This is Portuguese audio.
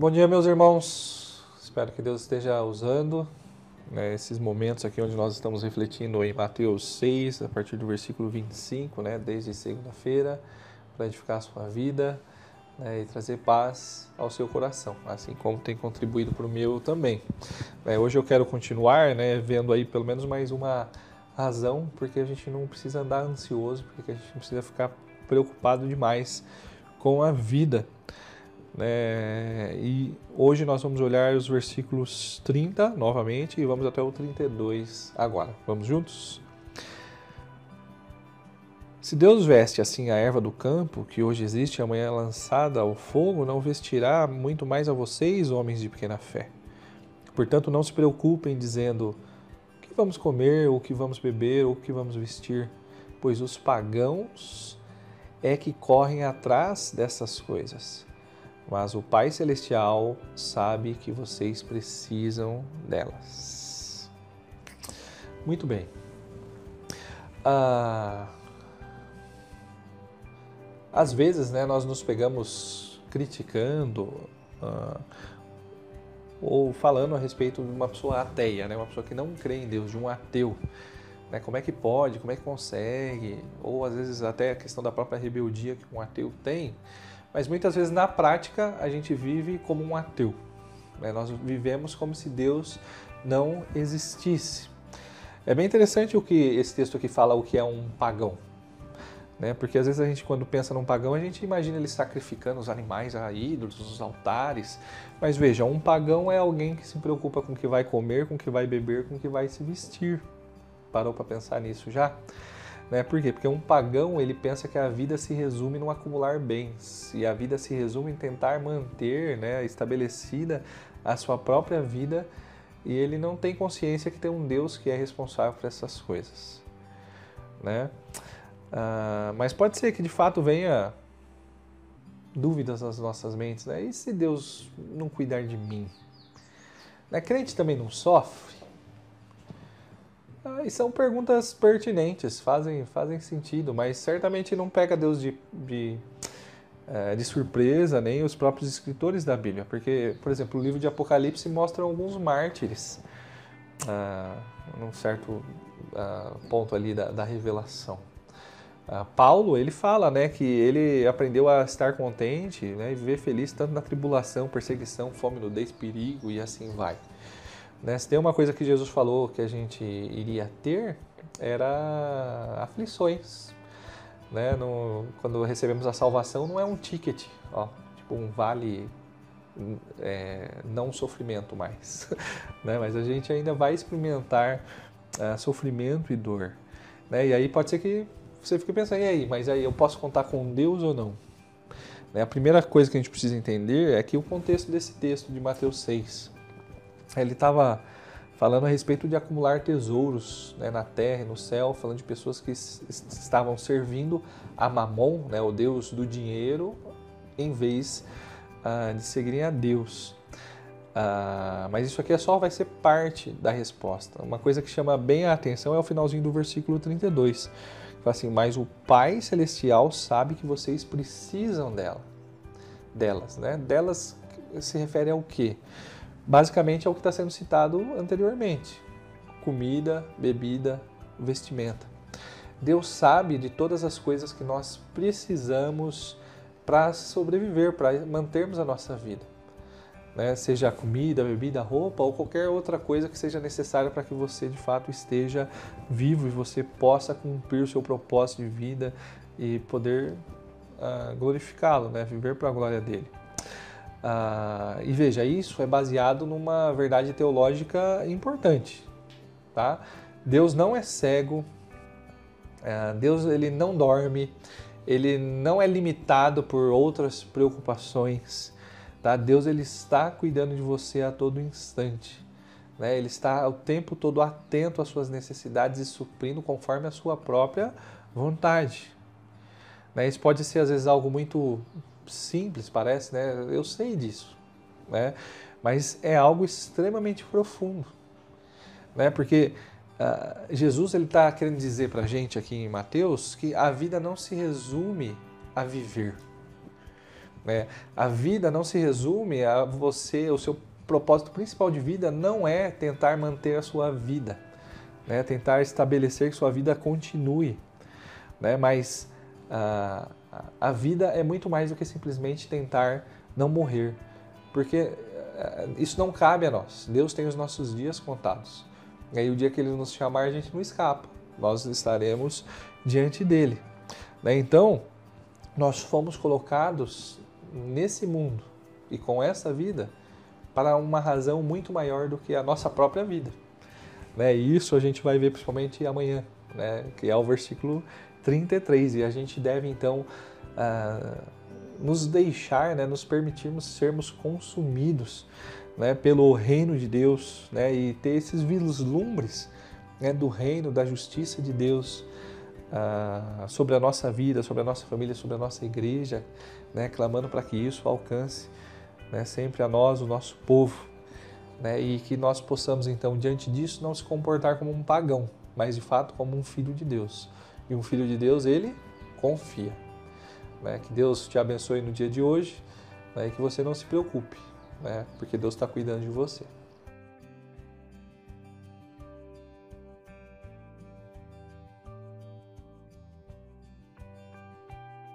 Bom dia, meus irmãos. Espero que Deus esteja usando né, esses momentos aqui onde nós estamos refletindo em Mateus 6, a partir do versículo 25, né, desde segunda-feira, para edificar a sua vida né, e trazer paz ao seu coração, assim como tem contribuído para o meu também. É, hoje eu quero continuar né, vendo aí pelo menos mais uma razão porque a gente não precisa andar ansioso, porque a gente não precisa ficar preocupado demais com a vida. É, e hoje nós vamos olhar os versículos 30 novamente e vamos até o 32 agora. Vamos juntos? Se Deus veste assim a erva do campo, que hoje existe e amanhã é lançada ao fogo, não vestirá muito mais a vocês, homens de pequena fé. Portanto, não se preocupem dizendo o que vamos comer, ou o que vamos beber, ou o que vamos vestir, pois os pagãos é que correm atrás dessas coisas mas o Pai Celestial sabe que vocês precisam delas. Muito bem. Ah, às vezes, né, nós nos pegamos criticando ah, ou falando a respeito de uma pessoa ateia, né, uma pessoa que não crê em Deus, de um ateu. Né, como é que pode, como é que consegue? Ou às vezes até a questão da própria rebeldia que um ateu tem mas muitas vezes na prática a gente vive como um ateu. Né? Nós vivemos como se Deus não existisse. É bem interessante o que esse texto aqui fala, o que é um pagão. Né? Porque às vezes a gente, quando pensa num pagão, a gente imagina ele sacrificando os animais a ídolos, os altares. Mas veja, um pagão é alguém que se preocupa com o que vai comer, com o que vai beber, com o que vai se vestir. Parou para pensar nisso já? Né? Por quê? Porque um pagão ele pensa que a vida se resume no acumular bens e a vida se resume em tentar manter né, estabelecida a sua própria vida e ele não tem consciência que tem um Deus que é responsável por essas coisas. Né? Ah, mas pode ser que de fato venha dúvidas nas nossas mentes. Né? E se Deus não cuidar de mim? Né? Crente também não sofre? Ah, e são perguntas pertinentes, fazem, fazem sentido, mas certamente não pega Deus de, de, é, de surpresa, nem os próprios escritores da Bíblia. Porque, por exemplo, o livro de Apocalipse mostra alguns mártires ah, num certo ah, ponto ali da, da revelação. Ah, Paulo, ele fala né, que ele aprendeu a estar contente né, e viver feliz tanto na tribulação, perseguição, fome, nudez, perigo e assim vai. Né? Se tem uma coisa que Jesus falou que a gente iria ter, era aflições. Né? No, quando recebemos a salvação, não é um ticket, ó, tipo um vale é, não sofrimento mais. né? Mas a gente ainda vai experimentar uh, sofrimento e dor. Né? E aí pode ser que você fique pensando, e aí, mas aí eu posso contar com Deus ou não? Né? A primeira coisa que a gente precisa entender é que o contexto desse texto de Mateus 6 ele estava falando a respeito de acumular tesouros né, na terra e no céu, falando de pessoas que estavam servindo a Mamon, né, o deus do dinheiro, em vez uh, de seguirem a Deus. Uh, mas isso aqui é só vai ser parte da resposta. Uma coisa que chama bem a atenção é o finalzinho do versículo 32. Fala assim, mas o Pai Celestial sabe que vocês precisam dela. Delas, né? Delas se refere ao quê? Basicamente é o que está sendo citado anteriormente: comida, bebida, vestimenta. Deus sabe de todas as coisas que nós precisamos para sobreviver, para mantermos a nossa vida. Né? Seja comida, bebida, roupa ou qualquer outra coisa que seja necessária para que você de fato esteja vivo e você possa cumprir o seu propósito de vida e poder uh, glorificá-lo, né? viver para a glória dele. Ah, e veja, isso é baseado numa verdade teológica importante. Tá? Deus não é cego, é, Deus ele não dorme, ele não é limitado por outras preocupações. Tá? Deus ele está cuidando de você a todo instante. Né? Ele está o tempo todo atento às suas necessidades e suprindo conforme a sua própria vontade. Né? Isso pode ser às vezes algo muito simples, parece, né? Eu sei disso, né? Mas é algo extremamente profundo, né? Porque uh, Jesus ele está querendo dizer para a gente aqui em Mateus que a vida não se resume a viver. Né? A vida não se resume a você, o seu propósito principal de vida não é tentar manter a sua vida, né? tentar estabelecer que sua vida continue, né? mas a, a vida é muito mais do que simplesmente tentar não morrer, porque eh, isso não cabe a nós. Deus tem os nossos dias contados. E aí o dia que Ele nos chamar, a gente não escapa. Nós estaremos diante dele. Né? Então, nós fomos colocados nesse mundo e com essa vida para uma razão muito maior do que a nossa própria vida. Né? E isso a gente vai ver principalmente amanhã, né? que é o versículo 33. E a gente deve então uh, nos deixar, né? nos permitirmos sermos consumidos né? pelo reino de Deus né? e ter esses vislumbres né? do reino, da justiça de Deus uh, sobre a nossa vida, sobre a nossa família, sobre a nossa igreja, né? clamando para que isso alcance né? sempre a nós, o nosso povo. Né? E que nós possamos, então, diante disso, não se comportar como um pagão, mas de fato como um filho de Deus. E um filho de Deus, ele confia. Né? Que Deus te abençoe no dia de hoje né? e que você não se preocupe, né? porque Deus está cuidando de você.